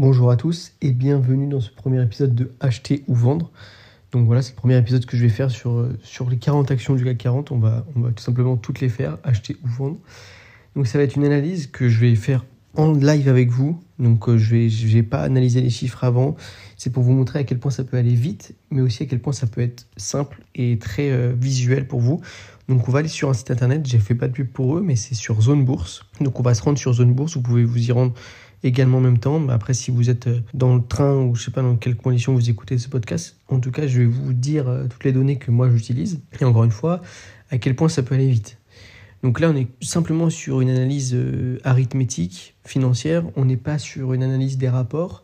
Bonjour à tous et bienvenue dans ce premier épisode de Acheter ou Vendre. Donc voilà, c'est le premier épisode que je vais faire sur, euh, sur les 40 actions du CAC 40. On va, on va tout simplement toutes les faire, acheter ou vendre. Donc ça va être une analyse que je vais faire en live avec vous. Donc euh, je vais, je vais pas analyser les chiffres avant. C'est pour vous montrer à quel point ça peut aller vite, mais aussi à quel point ça peut être simple et très euh, visuel pour vous. Donc on va aller sur un site internet. J'ai fait pas de pub pour eux, mais c'est sur Zone Bourse. Donc on va se rendre sur Zone Bourse. Vous pouvez vous y rendre également en même temps. Après, si vous êtes euh, dans le train ou je sais pas dans quelles conditions vous écoutez ce podcast, en tout cas, je vais vous dire euh, toutes les données que moi j'utilise. Et encore une fois, à quel point ça peut aller vite. Donc là, on est simplement sur une analyse euh, arithmétique, financière. On n'est pas sur une analyse des rapports.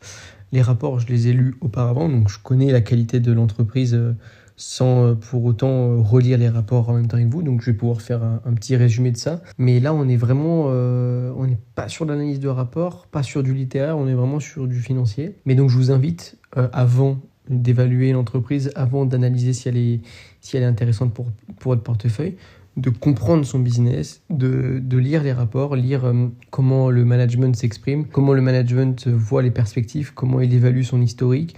Les rapports, je les ai lus auparavant, donc je connais la qualité de l'entreprise sans euh, pour autant euh, relire les rapports en même temps que vous. Donc je vais pouvoir faire un, petit résumé de ça. Mais là, on est vraiment, euh, on n'est pas sur l'analyse de rapport, pas sur du littéraire, on est vraiment sur du financier. Mais donc je vous invite, avant d'évaluer l'entreprise, avant d'analyser si elle est, si elle est intéressante pour, pour votre portefeuille, de comprendre son business, de, de lire les rapports, lire comment le management s'exprime, comment le management voit les perspectives, comment il évalue son historique,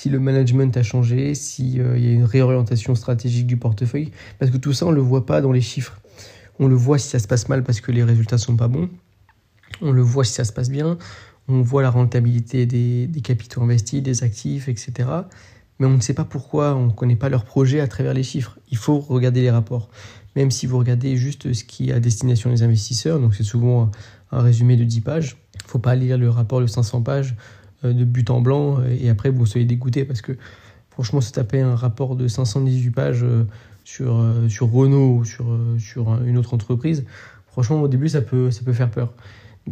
si le management a changé, s'il euh, y a une réorientation stratégique du portefeuille. Parce que tout ça, on ne le voit pas dans les chiffres. On le voit si ça se passe mal parce que les résultats sont pas bons. On le voit si ça se passe bien. On voit la rentabilité des, capitaux investis, des actifs, etc. Mais on ne sait pas pourquoi, on ne connaît pas leur projet à travers les chiffres. Il faut regarder les rapports. Même si vous regardez juste ce qui est à destination des investisseurs, donc c'est souvent un résumé de 10 pages, il ne faut pas lire le rapport de 500 pages de but en blanc et après vous soyez dégoûté parce que franchement se taper un rapport de 518 pages euh, sur, euh, sur Renault ou sur, sur une autre entreprise, franchement au début ça peut, ça peut faire peur.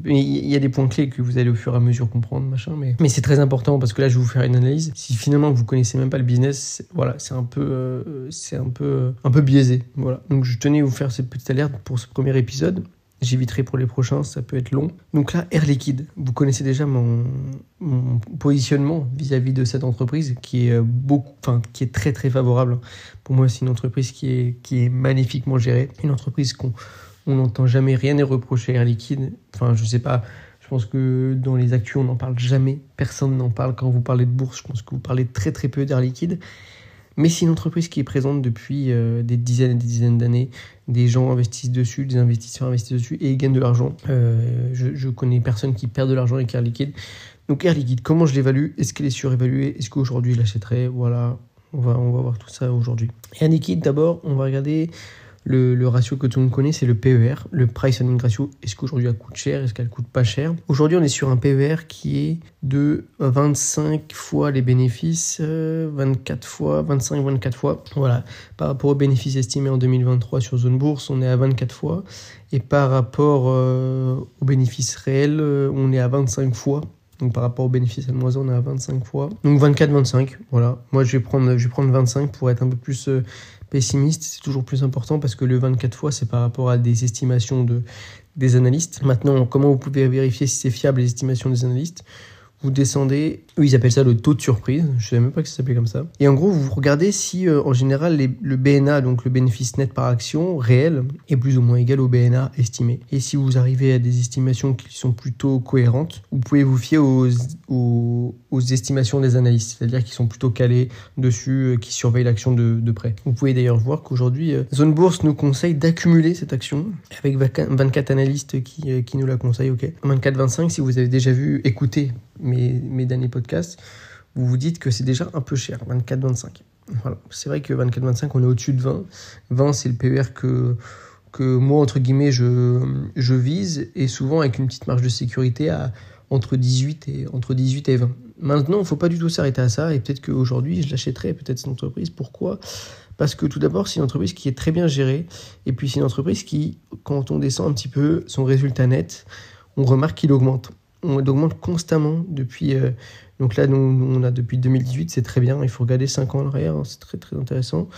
Il y a des points clés que vous allez au fur et à mesure comprendre, machin, mais, mais c'est très important parce que là je vais vous faire une analyse. Si finalement vous connaissez même pas le business, voilà, c'est un peu, c'est un peu, un peu biaisé, voilà. Donc je tenais à vous faire cette petite alerte pour ce premier épisode. J'éviterai pour les prochains, ça peut être long. Donc là, Air Liquide, vous connaissez déjà mon, positionnement vis-à-vis de cette entreprise qui est, euh, beaucoup, enfin, qui est très très favorable. Pour moi, c'est une entreprise qui est, qui est magnifiquement gérée. Une entreprise qu'on n'entend jamais rien à reprocher à Air Liquide. Enfin, je sais pas, je pense que dans les actus, on n'en parle jamais. Personne n'en parle. Quand vous parlez de bourse, je pense que vous parlez très très peu d'Air Liquide. Mais c'est une entreprise qui est présente depuis euh, des dizaines et des dizaines d'années. Des gens investissent dessus, des investisseurs investissent dessus et ils gagnent de l'argent. Euh, je, connais personne qui perd de l'argent avec Air Liquide. Donc Air Liquide, comment je l'évalue? Est-ce qu'elle est surévaluée? Est-ce qu'aujourd'hui je l'achèterai Voilà, on va, on va voir tout ça aujourd'hui. Air Liquide, d'abord, on va regarder le, ratio que tout le monde connaît, c'est le PER, le Price Earning Ratio. Est-ce qu'aujourd'hui elle coûte cher? Est-ce qu'elle coûte pas cher? Aujourd'hui, on est sur un PER qui est de 25 fois les bénéfices, 24 euh, fois, 25-24 fois. Voilà. Par rapport aux bénéfices estimés en 2023 sur Zone Bourse, on est à 24 fois. Et par rapport euh, aux bénéfices réels, euh, on est à 25 fois. Donc par rapport aux bénéfices moisson, on est à 25 fois. Donc 24-25, voilà. Moi je vais, prendre, je vais prendre 25 pour être un peu plus pessimiste, c'est toujours plus important parce que le 24 fois, c'est par rapport à des estimations de, des analystes. Maintenant, comment vous pouvez vérifier si c'est fiable les estimations des analystes? Vous descendez, eux ils appellent ça le taux de surprise, je ne savais même pas que ça s'appelait comme ça. Et en gros, vous regardez si euh, en général le BNA, donc le bénéfice net par action réel, est plus ou moins égal au BNA estimé. Et si vous arrivez à des estimations qui sont plutôt cohérentes, vous pouvez vous fier aux, estimations des analystes, c'est-à-dire qui sont plutôt calés dessus, euh, qui surveillent l'action de, de, près. Vous pouvez d'ailleurs voir qu'aujourd'hui, euh, Zone Bourse nous conseille d'accumuler cette action, avec 24 analystes qui, qui nous la conseillent, ok. 24-25, si vous avez déjà vu, écoutez mes, mes derniers podcasts, vous vous dites que c'est déjà un peu cher, 24-25. Voilà. C'est vrai que 24-25, on est au-dessus de 20. 20, c'est le PER que, que moi, entre guillemets, je, je vise, et souvent avec une petite marge de sécurité à entre 18 et, entre 18 et 20. Maintenant, il ne faut pas du tout s'arrêter à ça, et peut-être qu'aujourd'hui, je l'achèterai, peut-être cette entreprise. Pourquoi? Parce que tout d'abord, c'est une entreprise qui est très bien gérée, et puis c'est une entreprise qui, quand on descend un petit peu son résultat net, on remarque qu'il augmente on augmente constamment depuis. Euh, donc là, nous, on a depuis 2018, c'est très bien. Il faut regarder 5 ans en arrière, hein, c'est très très intéressant.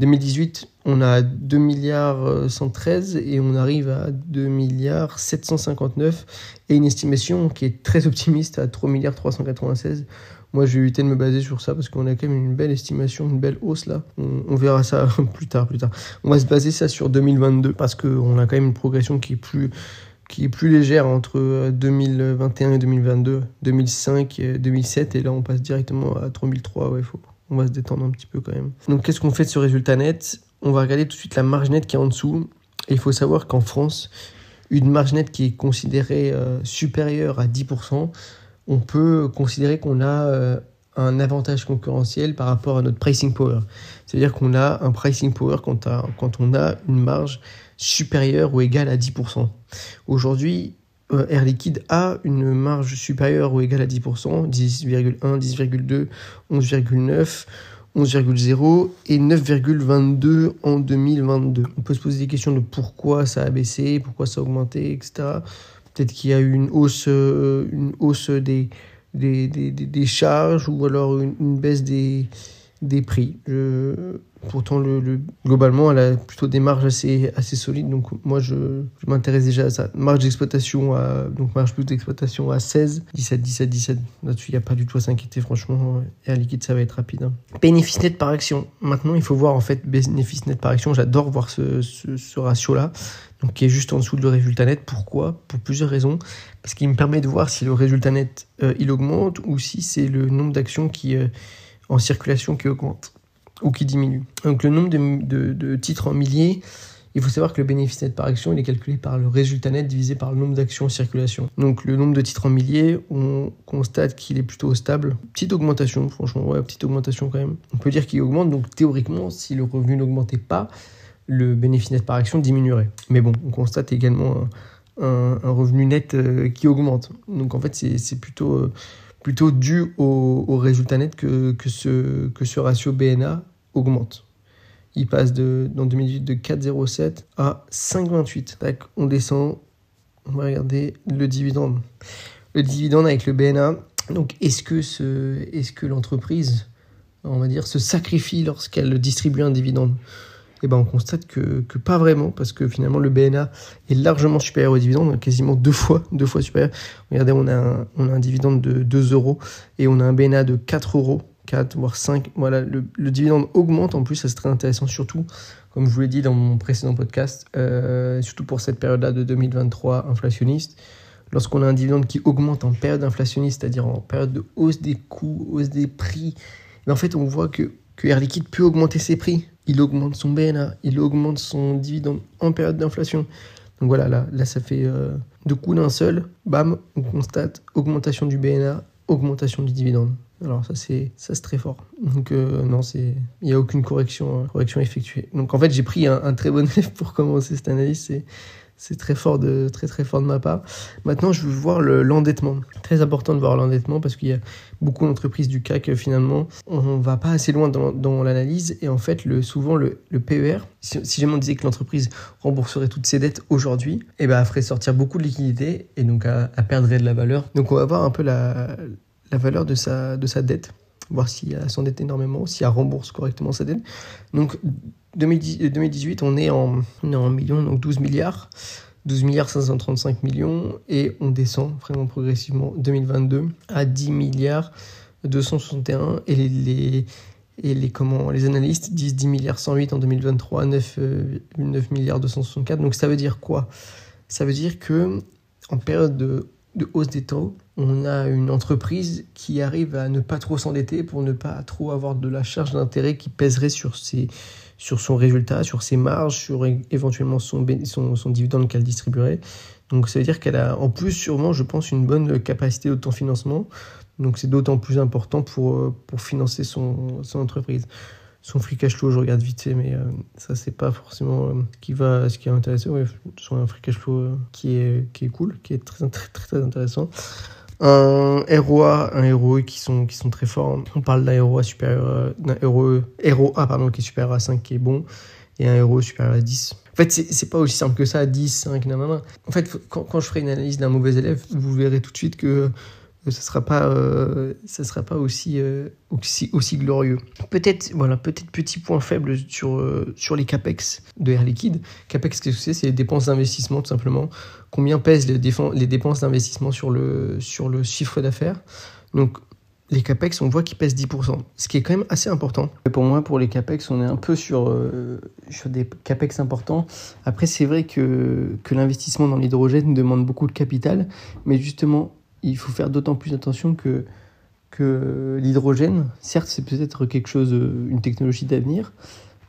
2018, on a 2 milliards 113 euh, et on arrive à 2 milliards 759 et une estimation qui est très optimiste à 3 milliards 396. Moi, je vais éviter de me baser sur ça parce qu'on a quand même une belle estimation, une belle hausse là. On, verra ça plus tard, plus tard. On va se baser ça sur 2022 parce qu'on a quand même une progression qui est plus qui est plus légère entre 2021 et 2022, 2005 et 2007, et là on passe directement à 3003, ouais, faut, on va se détendre un petit peu quand même. Donc qu'est-ce qu'on fait de ce résultat net? On va regarder tout de suite la marge nette qui est en dessous, et il faut savoir qu'en France, une marge nette qui est considérée euh, supérieure à 10%, on peut considérer qu'on a euh, un avantage concurrentiel par rapport à notre pricing power. C'est-à-dire qu'on a un pricing power quand, on a une marge supérieure ou égale à 10%. Aujourd'hui, Air Liquide a une marge supérieure ou égale à 10%, 10,1, 10,2, 11,9. 11,0 et 9,22 en 2022. On peut se poser des questions de pourquoi ça a baissé, pourquoi ça a augmenté, etc. Peut-être qu'il y a eu une hausse, euh, une hausse des, des, des, des charges ou alors une, une baisse des, des prix. Pourtant, le, globalement, elle a plutôt des marges assez, solides. Donc, moi, je, m'intéresse déjà à ça. Marge d'exploitation, à, donc marge plus d'exploitation à 16, 17, 17, 17. Là-dessus, il n'y a pas du tout à s'inquiéter, franchement. Et à liquide, ça va être rapide. Hein. Bénéfice net par action. Maintenant, il faut voir, en fait, bénéfice net par action. J'adore voir ce, ratio-là. Donc, qui est juste en dessous de résultat net. Pourquoi? Pour plusieurs raisons. Parce qu'il me permet de voir si le résultat net, euh, il augmente ou si c'est le nombre d'actions qui... Euh, en circulation qui augmente ou qui diminue. Donc le nombre de, titres en milliers, il faut savoir que le bénéfice net par action, il est calculé par le résultat net divisé par le nombre d'actions en circulation. Donc le nombre de titres en milliers, on constate qu'il est plutôt stable. Petite augmentation, franchement, ouais, petite augmentation quand même. On peut dire qu'il augmente, donc théoriquement, si le revenu n'augmentait pas, le bénéfice net par action diminuerait. Mais bon, on constate également un, un, revenu net euh, qui augmente. Donc en fait, c'est plutôt... Euh, plutôt dû au, résultat net que, ce, que ce ratio BNA augmente. Il passe de, dans 2018 de 4,07 à 5,28. On descend, on va regarder le dividende. Le dividende avec le BNA. Donc, est-ce que, ce, est-ce que l'entreprise, on va dire, se sacrifie lorsqu'elle distribue un dividende? Eh ben on constate que, que, pas vraiment, parce que finalement le BNA est largement supérieur au dividende, quasiment deux fois, deux fois supérieur. Regardez, on a un, on a un dividende de 2 euros et on a un BNA de 4 euros, 4 voire 5. Voilà, le, dividende augmente en plus, ça c'est très intéressant, surtout, comme je vous l'ai dit dans mon précédent podcast, euh, surtout pour cette période-là de 2023 inflationniste. Lorsqu'on a un dividende qui augmente en période inflationniste, c'est-à-dire en période de hausse des coûts, hausse des prix, en fait on voit que, que Air Liquide peut augmenter ses prix il augmente son BNA, il augmente son dividende en période d'inflation. Donc voilà, là, là ça fait euh, deux coups d'un seul, bam, on constate augmentation du BNA, augmentation du dividende. Alors ça c'est très fort. Donc euh, non c'est il n'y a aucune correction correction effectuée. Donc en fait j'ai pris un, très bon élève pour commencer cette analyse. C'est très fort de très très fort de ma part. Maintenant, je veux voir l'endettement. très important de voir l'endettement parce qu'il y a beaucoup d'entreprises du CAC finalement, on va pas assez loin dans, l'analyse et en fait, souvent le, le PER, si, si, jamais on disait que l'entreprise rembourserait toutes ses dettes aujourd'hui, et eh ben, elle ferait sortir beaucoup de liquidités et donc elle, perdrait de la valeur. Donc on va voir un peu la, valeur de sa dette voir si elle s'endette énormément, si elle rembourse correctement sa dette. Donc 2018, on est en, on est en millions, donc 12 milliards. 12 milliards 535 millions et on descend vraiment progressivement 2022 à 10 milliards 261 et les, les, et les, comment, les analystes disent 10 milliards 108 en 2023 9, 9 milliards 264 donc ça veut dire quoi? Ça veut dire que en période de, de hausse des taux on a une entreprise qui arrive à ne pas trop s'endetter pour ne pas trop avoir de la charge d'intérêt qui pèserait sur ses sur son résultat, sur ses marges, sur éventuellement son, son, son dividende qu'elle distribuerait. Donc ça veut dire qu'elle a en plus sûrement, je pense, une bonne capacité d'autofinancement. Donc c'est d'autant plus important pour, euh, pour financer son, son, entreprise. Son free cash flow, je regarde vite fait, mais euh, ça c'est pas forcément euh, qui va, ce qui est intéressant. Ouais, son free cash flow qui est qui est cool, qui est très très très, intéressant un ROA, un ROE qui sont, qui sont très forts. On parle d'un ROA supérieur, euh, d'un ROE, ROA pardon, qui est supérieur à 5 qui est bon, et un ROE supérieur à 10. En fait, c'est pas aussi simple que ça, 10, 5, nanana. En fait, quand, quand je ferai une analyse d'un mauvais élève, vous verrez tout de suite que ce sera pas euh, ça sera pas aussi euh, aussi, aussi glorieux. Peut-être voilà peut-être petit point faible sur euh, sur les capex de Air Liquide. Capex qu'est-ce que c'est? C'est les dépenses d'investissement tout simplement. Combien pèsent les, dépenses d'investissement sur le sur le chiffre d'affaires? Donc les CAPEX, on voit qu'ils pèsent 10%, ce qui est quand même assez important. pour moi, pour les CAPEX, on est un peu sur, sur des CAPEX importants. Après, c'est vrai que, que l'investissement dans l'hydrogène demande beaucoup de capital, mais justement, il faut faire d'autant plus attention que, que l'hydrogène, certes, c'est peut-être quelque chose, une technologie d'avenir,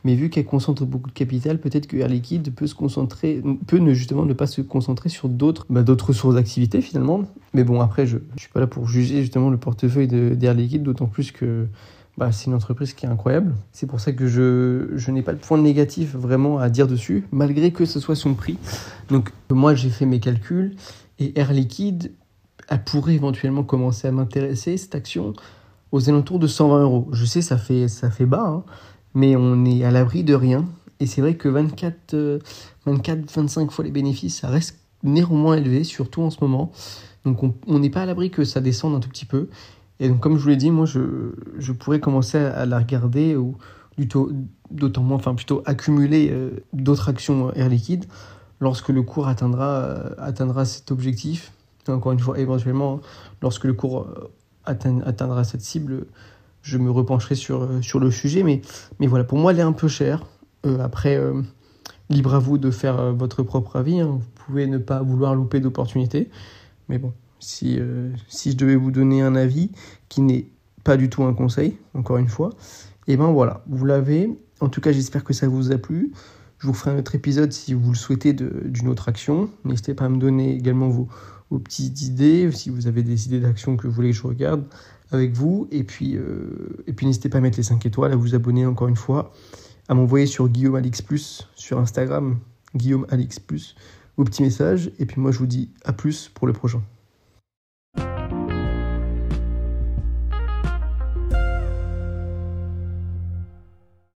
mais vu qu'elle concentre beaucoup de capital, peut-être que Air Liquide peut se concentrer, peut ne, justement ne pas se concentrer sur d'autres bah, sources d'activité finalement. Mais bon, après, je ne suis pas là pour juger justement le portefeuille d'Air Liquide, d'autant plus que bah, c'est une entreprise qui est incroyable. C'est pour ça que je, je n'ai pas de point négatif vraiment à dire dessus, malgré que ce soit son prix. Donc moi, j'ai fait mes calculs et Air Liquide, elle pourrait éventuellement commencer à m'intéresser, cette action, aux alentours de 120 euros. Je sais, ça fait, ça fait bas, hein, mais on est à l'abri de rien. Et c'est vrai que 24, 24, 25 fois les bénéfices, ça reste néanmoins élevé, surtout en ce moment. Donc on n'est pas à l'abri que ça descende un tout petit peu. Et donc comme je vous l'ai dit, moi je, je, pourrais commencer à la regarder ou d'autant moins, enfin plutôt accumuler euh, d'autres actions Air Liquide lorsque le cours atteindra, euh, atteindra cet objectif. Encore une fois, éventuellement, lorsque le cours euh, atteindra cette cible, je me repencherai sur, euh, le sujet. Mais, voilà, pour moi, elle est un peu chère. Euh, après, libre à vous de faire votre propre avis. Hein. Vous pouvez ne pas vouloir louper d'opportunités. Mais bon, si, si je devais vous donner un avis qui n'est pas du tout un conseil, encore une fois, et eh ben voilà, vous l'avez. En tout cas, j'espère que ça vous a plu. Je vous ferai un autre épisode si vous le souhaitez d'une autre action. N'hésitez pas à me donner également vos, petites idées, si vous avez des idées d'action que vous voulez que je regarde avec vous. Et puis, euh, et puis n'hésitez pas à mettre les 5 étoiles, à vous abonner encore une fois, à m'envoyer sur Guillaume Alix Plus sur Instagram, Guillaume Alix Plus, vos petits messages. Et puis moi, je vous dis à plus pour le prochain.